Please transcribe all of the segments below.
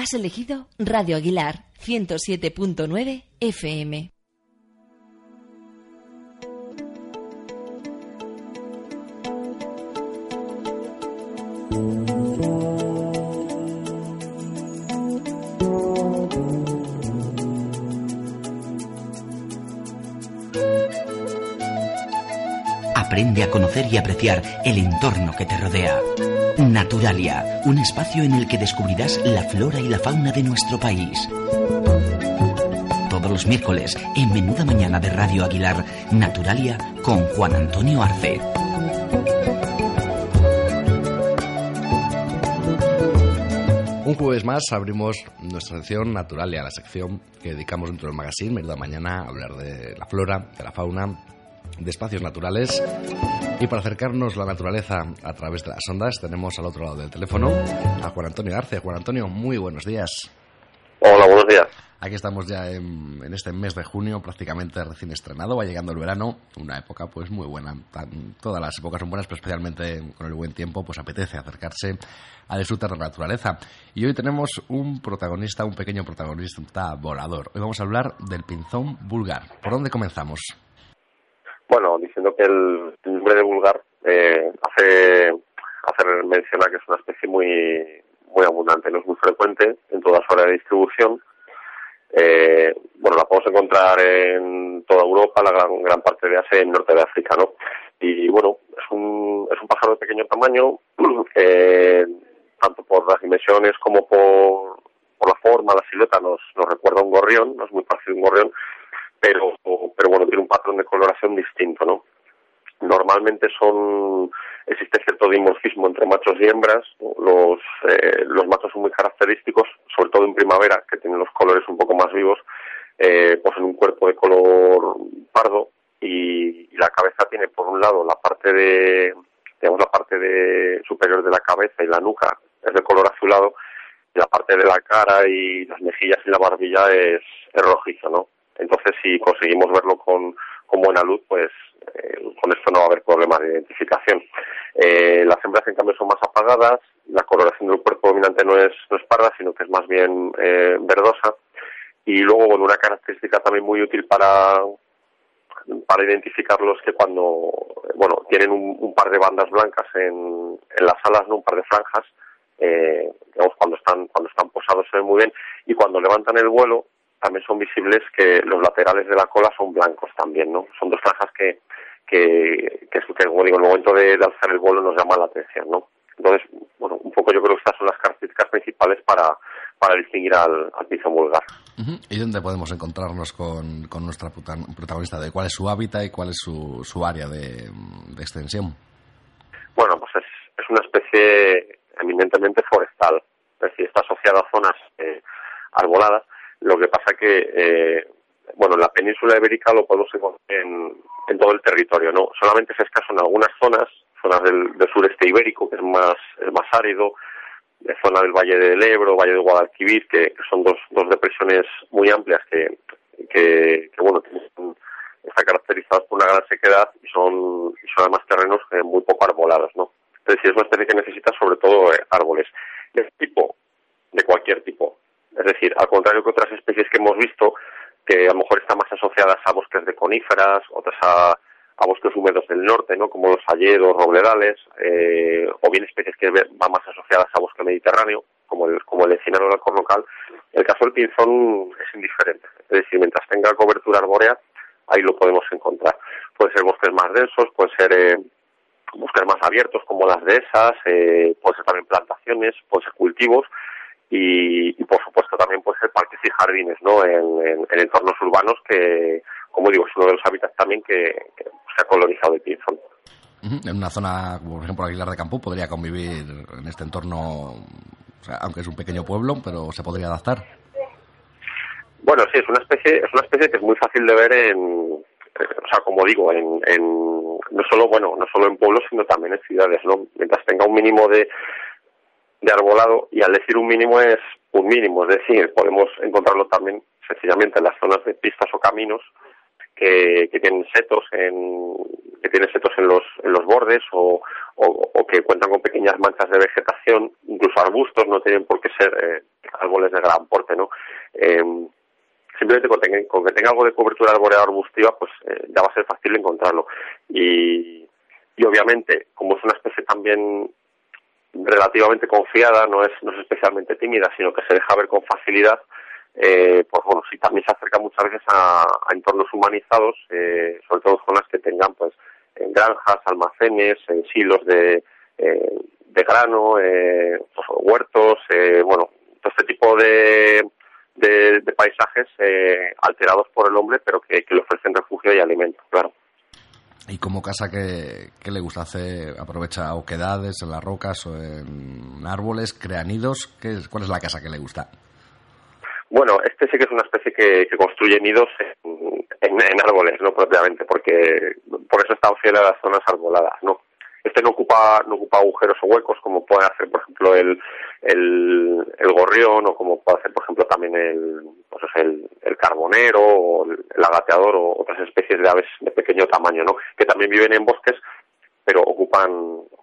Has elegido Radio Aguilar 107.9 FM. A conocer y apreciar el entorno que te rodea. Naturalia, un espacio en el que descubrirás la flora y la fauna de nuestro país. Todos los miércoles, en Menuda Mañana de Radio Aguilar, Naturalia con Juan Antonio Arce. Un jueves más abrimos nuestra sección Naturalia, la sección que dedicamos dentro del magazine Menuda Mañana a hablar de la flora, de la fauna, de espacios naturales. Y para acercarnos la naturaleza a través de las ondas, tenemos al otro lado del teléfono a Juan Antonio Arce. Juan Antonio, muy buenos días. Hola, buenos días. Aquí estamos ya en, este mes de junio, prácticamente recién estrenado, va llegando el verano, una época pues muy buena. todas las épocas son buenas, pero especialmente con el buen tiempo, pues apetece acercarse a disfrutar de la naturaleza. Y hoy tenemos un protagonista, un pequeño protagonista volador. Hoy vamos a hablar del pinzón vulgar. ¿Por dónde comenzamos? Bueno, diciendo que el nombre de vulgar eh, hace, hace mención a que es una especie muy, muy abundante, no es muy frecuente en toda su área de distribución. Eh, bueno, la podemos encontrar en toda Europa, la gran, gran parte de Asia y en norte de África, ¿no? Y bueno, es un, es un pájaro de pequeño tamaño, eh, tanto por las dimensiones como por, por la forma, la silueta, nos, nos recuerda a un gorrión, no es muy parecido a un gorrión, pero, pero bueno, tiene un patrón de coloración distinto, ¿no? Normalmente son existe cierto dimorfismo entre machos y hembras. Los, eh, los machos son muy característicos, sobre todo en primavera, que tienen los colores un poco más vivos, eh, pues en un cuerpo de color pardo y, la cabeza tiene por un lado la parte de digamos la parte de superior de la cabeza y la nuca es de color azulado y la parte de la cara y las mejillas y la barbilla es, es rojizo, ¿no? Entonces, si conseguimos verlo con, con buena luz, pues eh, con esto no va a haber problemas de identificación. Eh, las hembras, en cambio, son más apagadas, la coloración del cuerpo dominante no es, no es parda, sino que es más bien eh, verdosa. Y luego, bueno, una característica también muy útil para, para identificarlos que cuando, bueno, tienen un, par de bandas blancas en, en las alas, ¿no? un par de franjas, eh, digamos, cuando están, cuando están posados se ven muy bien, y cuando levantan el vuelo, también son visibles que los laterales de la cola son blancos también, ¿no? Son dos franjas que, que, que, que como digo, en el momento de, alzar el vuelo nos llama la atención, ¿no? Entonces, bueno, un poco yo creo que estas son las características principales para, para distinguir al, al piso vulgar. ¿Y dónde podemos encontrarnos con, con nuestra protagonista? ¿De cuál es su hábitat y cuál es su, su área de, de extensión? Bueno, pues es, es una especie eminentemente forestal, es decir, está asociada a zonas eh, arboladas lo que pasa que, eh, bueno, en la península ibérica lo podemos encontrar en, todo el territorio, ¿no? Solamente es escaso en algunas zonas, zonas del, sureste ibérico, que es más, es más árido, de zona del Valle del Ebro, Valle de Guadalquivir, que, son dos, dos depresiones muy amplias que, que, bueno, están caracterizadas por una gran sequedad y son, y son además terrenos eh, muy poco arbolados, ¿no? Entonces, es una especie que necesita sobre todo eh, árboles. De tipo, de cualquier tipo. Es decir, al contrario que otras especies que hemos visto, que a lo mejor están más asociadas a bosques de coníferas, otras a, bosques húmedos del norte, ¿no? como los hayedos, robledales, eh, o bien especies que van más asociadas a bosque mediterráneo, como el, como el encino o el alcornocal. El caso del pinzón es indiferente. Es decir, mientras tenga cobertura arbórea, ahí lo podemos encontrar. Puede ser bosques más densos, puede ser eh, bosques más abiertos como las dehesas, eh, puede ser también plantaciones, puede ser cultivos, y, por supuesto también puede ser parques y jardines ¿no? En, entornos urbanos que, como digo, es uno de los hábitats también que, se ha colonizado el pinzón. En una zona, por ejemplo, Aguilar de Campo, podría convivir en este entorno, aunque es un pequeño pueblo, pero se podría adaptar. Bueno, sí, es una especie, es una especie que es muy fácil de ver en, o sea, como digo, en, en no solo, bueno, no solo en pueblos, sino también en ciudades, ¿no? Mientras tenga un mínimo de, de arbolado y al decir un mínimo es un mínimo, es decir, podemos encontrarlo también sencillamente en las zonas de pistas o caminos que, que tienen setos en que tienen setos en los en los bordes o, o, que cuentan con pequeñas manchas de vegetación, incluso arbustos, no tienen por qué ser eh, árboles de gran porte, ¿no? Eh, simplemente con, que tenga algo de cobertura arborea arbustiva, pues eh, ya va a ser fácil encontrarlo. Y, y obviamente, como es una especie también relativamente confiada, no es, no es especialmente tímida, sino que se deja ver con facilidad, eh, pues bueno, sí también se acerca muchas veces a, entornos humanizados, eh, sobre todo zonas que tengan pues en granjas, almacenes, en silos de, eh, de grano, eh, pues, huertos, eh, bueno, todo este tipo de, de, paisajes eh, alterados por el hombre, pero que, le ofrecen refugio y alimento, claro. ¿Y como casa que, le gusta hacer? ¿Aprovecha oquedades en las rocas o en árboles? ¿Crea nidos? ¿Qué ¿Cuál es la casa que le gusta? Bueno, este sí que es una especie que, construye nidos en, en, árboles, no propiamente, porque por eso está fiel a las zonas arboladas, ¿no? Este no ocupa, no ocupa agujeros o huecos como puede hacer, por ejemplo, el, el, gorrión o como puede hacer, por ejemplo, también el, pues el, el carbonero o el, agateador o otras especies de aves de pequeño tamaño, ¿no? Que también viven en bosques, pero ocupan,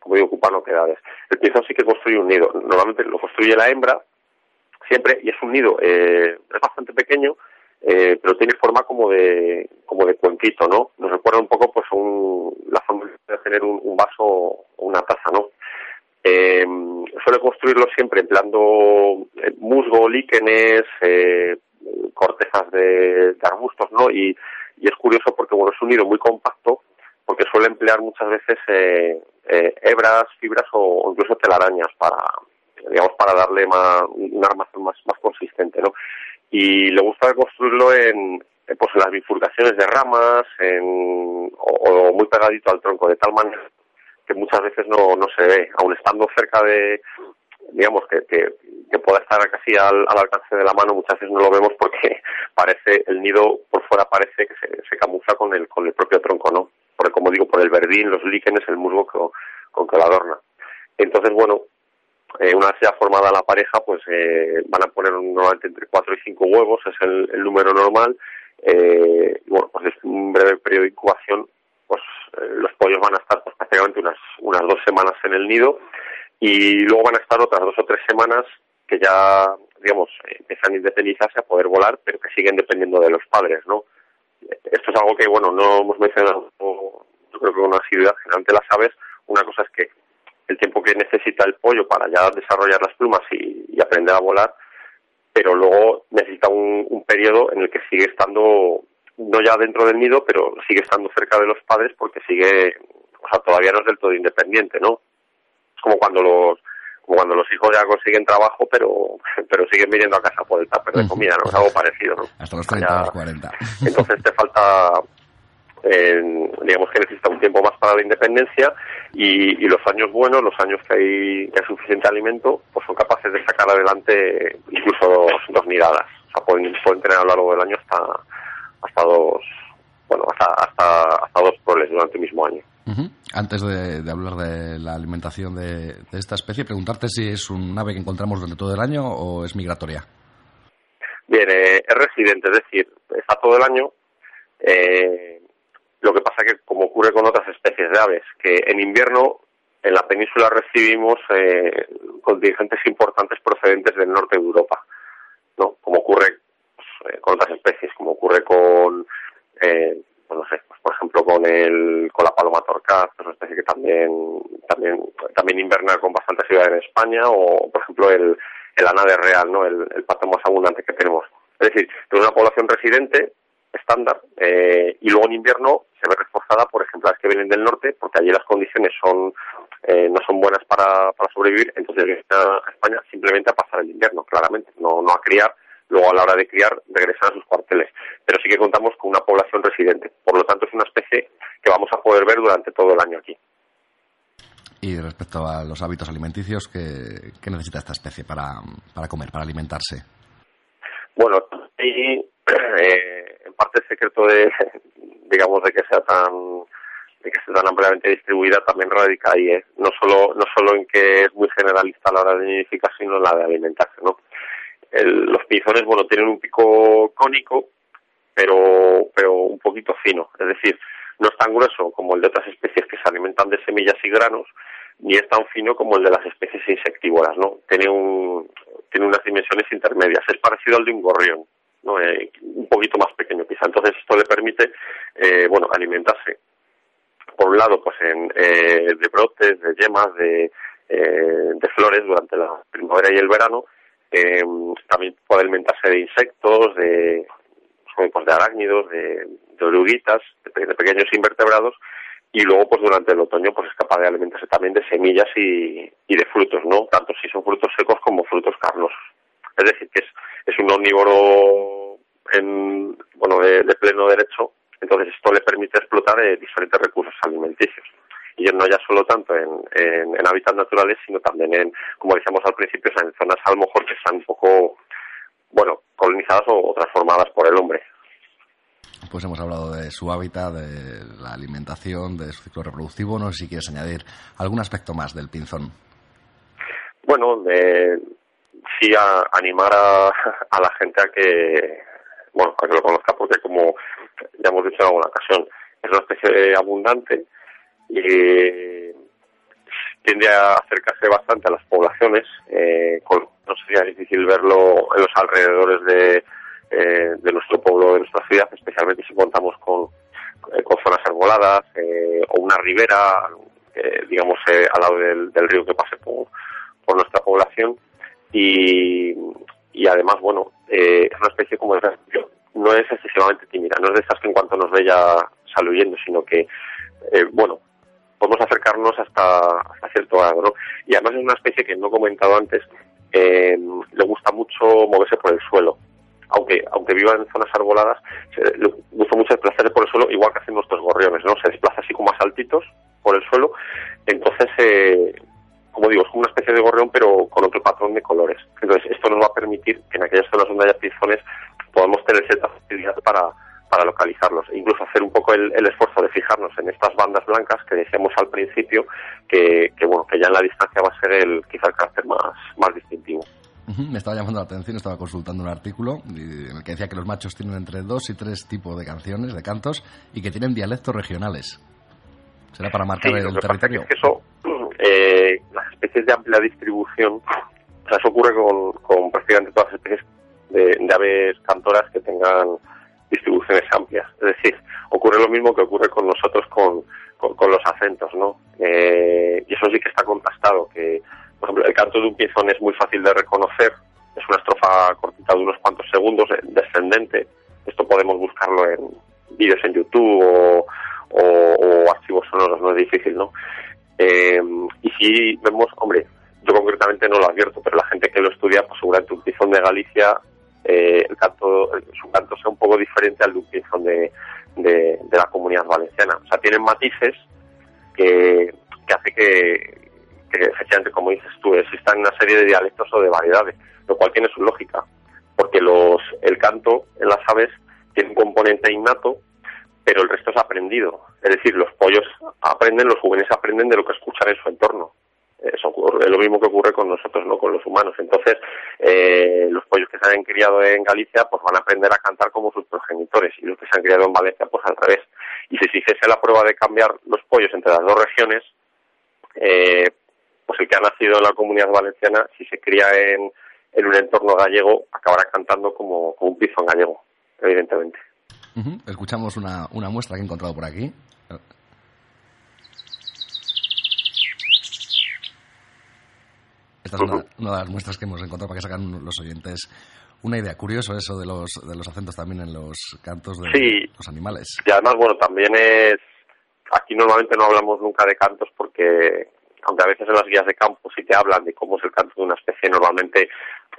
como digo, ocupan oquedades. El piezón sí que construye un nido. Normalmente lo construye la hembra siempre y es un nido, eh, es bastante pequeño, eh, pero tiene forma como de como de cuenquito, ¿no? Nos recuerda un poco pues un, la forma de tener un, vaso o una taza, ¿no? Eh, suele construirlo siempre empleando eh, musgo, líquenes, eh, cortezas de, arbustos, ¿no? Y, y, es curioso porque, bueno, es un nido muy compacto porque suele emplear muchas veces eh, eh hebras, fibras o, incluso telarañas para, digamos, para darle más, un armazón más, más consistente, ¿no? Y le gusta construirlo en, pues en las bifurcaciones de ramas en, o, muy pegadito al tronco, de tal manera que muchas veces no, no se ve, aun estando cerca de, digamos, que, que, pueda estar casi al, alcance de la mano, muchas veces no lo vemos porque parece, el nido por fuera parece que se, se camufla con el, con el propio tronco, ¿no? Porque como digo, por el verdín, los líquenes, el musgo con que lo adorna. Entonces, bueno, eh, una vez ya formada la pareja, pues eh, van a poner normalmente entre 4 y 5 huevos, es el, número normal. Eh, bueno, pues es un breve periodo de incubación, pues eh, los pollos van a estar pues, prácticamente unas, unas dos semanas en el nido y luego van a estar otras dos o tres semanas que ya, digamos, empiezan a independizarse, a poder volar, pero que siguen dependiendo de los padres, ¿no? Esto es algo que, bueno, no hemos mencionado, yo creo que con asiduidad generalmente las aves, una cosa es que el tiempo que necesita el pollo para ya desarrollar las plumas y, aprender a volar, pero luego necesita un, un, periodo en el que sigue estando, no ya dentro del nido, pero sigue estando cerca de los padres porque sigue, o sea, todavía no es del todo independiente, ¿no? Es como cuando los, como cuando los hijos ya consiguen trabajo, pero pero siguen viniendo a casa por el tupper de comida, ¿no? Es algo parecido, ¿no? Hasta los 30, los 40. Entonces te falta digamos que necesita un tiempo más para la independencia y, los años buenos, los años que hay, que suficiente alimento, pues son capaces de sacar adelante incluso dos, dos miradas. O sea, pueden, pueden tener a lo largo del año hasta, hasta dos, bueno, hasta, hasta, hasta dos proles durante el mismo año. Antes de, hablar de la alimentación de, esta especie, preguntarte si es un ave que encontramos durante todo el año o es migratoria. Bien, eh, es residente, es decir, está todo el año. Eh, lo que pasa que, como ocurre con otras especies de aves, que en invierno en la península recibimos eh, contingentes importantes procedentes del norte de Europa, ¿no? Como ocurre pues, eh, con otras especies, como ocurre con, eh, pues no sé, pues, por ejemplo con el con la paloma torcaz, que es una especie que también también también inverna con bastante ciudad en España, o por ejemplo el el anade real, ¿no? El, el pato más abundante que tenemos. Es decir, tenemos una población residente estándar eh, y luego en invierno se ve reforzada por ejemplares que vienen del norte porque allí las condiciones son eh, no son buenas para, para sobrevivir entonces vienen a España simplemente a pasar el invierno claramente no no a criar luego a la hora de criar regresan a sus cuarteles pero sí que contamos con una población residente por lo tanto es una especie que vamos a poder ver durante todo el año aquí y respecto a los hábitos alimenticios, ¿qué, qué necesita esta especie para, para comer, para alimentarse? Bueno, y, eh, parte secreto de, digamos, de que sea tan de que sea tan ampliamente distribuida también radica ahí, ¿eh? no solo no solo en que es muy generalista a la hora de nidificar, sino en la de alimentarse, ¿no? los pizones, bueno, tienen un pico cónico pero, pero un poquito fino. Es decir, no es tan grueso como el de otras especies que se alimentan de semillas y granos, ni es tan fino como el de las especies insectívoras, ¿no? Tiene un, tiene unas dimensiones intermedias. Es parecido al de un gorrión, ¿no? Eh, un poquito más pequeño quizá. Entonces esto le permite, eh, bueno, alimentarse por un lado, pues en, eh, de brotes, de yemas, de, eh, de flores durante la primavera y el verano. Eh, también puede alimentarse de insectos, de, pues, de arácnidos, de, oruguitas, de, de, pequeños invertebrados. Y luego, pues durante el otoño, pues es capaz de alimentarse también de semillas y, y de frutos, ¿no? Tanto si son frutos secos como frutos carnosos. Es decir, que es, es un omnívoro en, bueno, de, de pleno derecho entonces esto le permite explotar eh, diferentes recursos alimenticios. Y no ya solo tanto en, en, en, hábitats naturales, sino también en, como decíamos al principio, en zonas a lo mejor que están un poco, bueno, colonizadas o, transformadas por el hombre. Pues hemos hablado de su hábitat, de la alimentación, de su ciclo reproductivo. No sé si quieres añadir algún aspecto más del pinzón. Bueno, de, sí a animar a, la gente a que, bueno, a que lo conozca, porque como ya hemos dicho en alguna ocasión, es una especie abundante y tiende a acercarse bastante a las poblaciones, eh, no sería difícil verlo en los alrededores de, eh, de nuestro pueblo, de nuestra ciudad, especialmente si contamos con, eh, con zonas arboladas eh, o una ribera, digamos, eh, al lado del, río que pase por nuestra población. Y, y además, bueno, es una especie como de no es excesivamente tímida, no es de esas que en cuanto nos ve ya sale sino que, eh, bueno, podemos acercarnos hasta, hasta cierto grado. Y además es una especie que no he comentado antes, eh, le gusta mucho moverse por el suelo. Aunque, aunque viva en zonas arboladas, le gusta mucho estaba llamando la atención, estaba consultando un artículo en el que decía que los machos tienen entre dos y tres tipos de canciones, de cantos, y que tienen dialectos regionales. ¿Será para marcar sí, el territorio? Es que eso, eh, las especies de amplia distribución, o sea, eso ocurre con, con prácticamente todas las especies de, de aves cantoras que tengan distribuciones amplias. Es decir, ocurre lo mismo que ocurre con nosotros con, con, con los acentos, ¿no? Eh, y eso sí que está contrastado, que, por ejemplo, el canto de un pizón es muy fácil de reconocer, es una estrofa cortita de unos cuantos segundos, eh, descendente. Esto podemos buscarlo en vídeos en YouTube o, archivos sonoros, no es difícil, ¿no? Eh, y si vemos, hombre, yo concretamente no lo advierto, pero la gente que lo estudia, pues seguramente un pizón de Galicia eh, el canto, su canto sea un poco diferente al de un pinzón de, de, de, la comunidad valenciana. O sea, tienen matices que, que hace que, que, efectivamente, como dices tú, existan una serie de dialectos o de variedades, lo cual tiene su lógica, porque los, el canto en las aves tiene un componente innato, pero el resto es aprendido. Es decir, los pollos aprenden, los jóvenes aprenden de lo que escuchan en su entorno eso es lo mismo que ocurre con nosotros, no con los humanos. Entonces, eh, los pollos que se han criado en Galicia, pues van a aprender a cantar como sus progenitores, y los que se han criado en Valencia, pues al revés. Y si se hiciese la prueba de cambiar los pollos entre las dos regiones, eh, pues el que ha nacido en la comunidad valenciana, si se cría en, en un entorno gallego, acabará cantando como, como un piso en gallego, evidentemente. Uh -huh. Escuchamos una, una muestra que he encontrado por aquí. Esta es una, una, de las muestras que hemos encontrado para que sacan los oyentes una idea. Curioso eso de los, de los acentos también en los cantos de sí. los animales. Y además, bueno, también es... Aquí normalmente no hablamos nunca de cantos porque, aunque a veces en las guías de campo sí te hablan de cómo es el canto de una especie, normalmente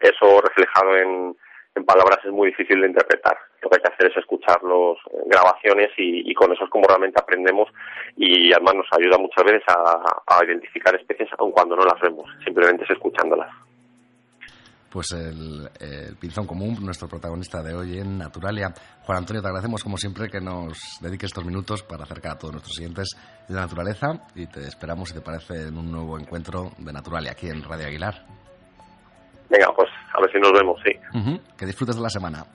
eso reflejado en, en palabras es muy difícil de interpretar. Lo que hay que hacer es escuchar las grabaciones y, y, con eso es como realmente aprendemos y además nos ayuda muchas veces a, a identificar especies aun cuando no las vemos, simplemente es escuchándolas. Pues el, el, pinzón común, nuestro protagonista de hoy en Naturalia. Juan Antonio, te agradecemos como siempre que nos dediques estos minutos para acercar a todos nuestros siguientes de la naturaleza y te esperamos, si te parece, en un nuevo encuentro de Naturalia aquí en Radio Aguilar. Venga, pues a ver si nos vemos, sí. Que disfrutes de la semana.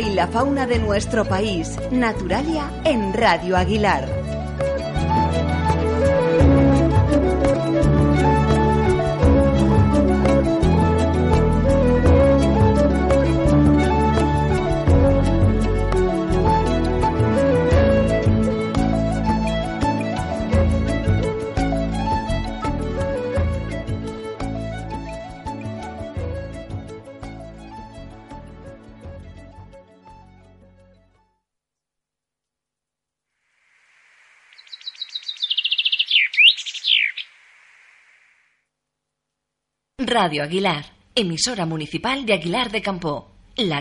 Y la fauna de nuestro país. Naturalia en Radio Aguilar. Radio Aguilar, emisora municipal de Aguilar de Campo. La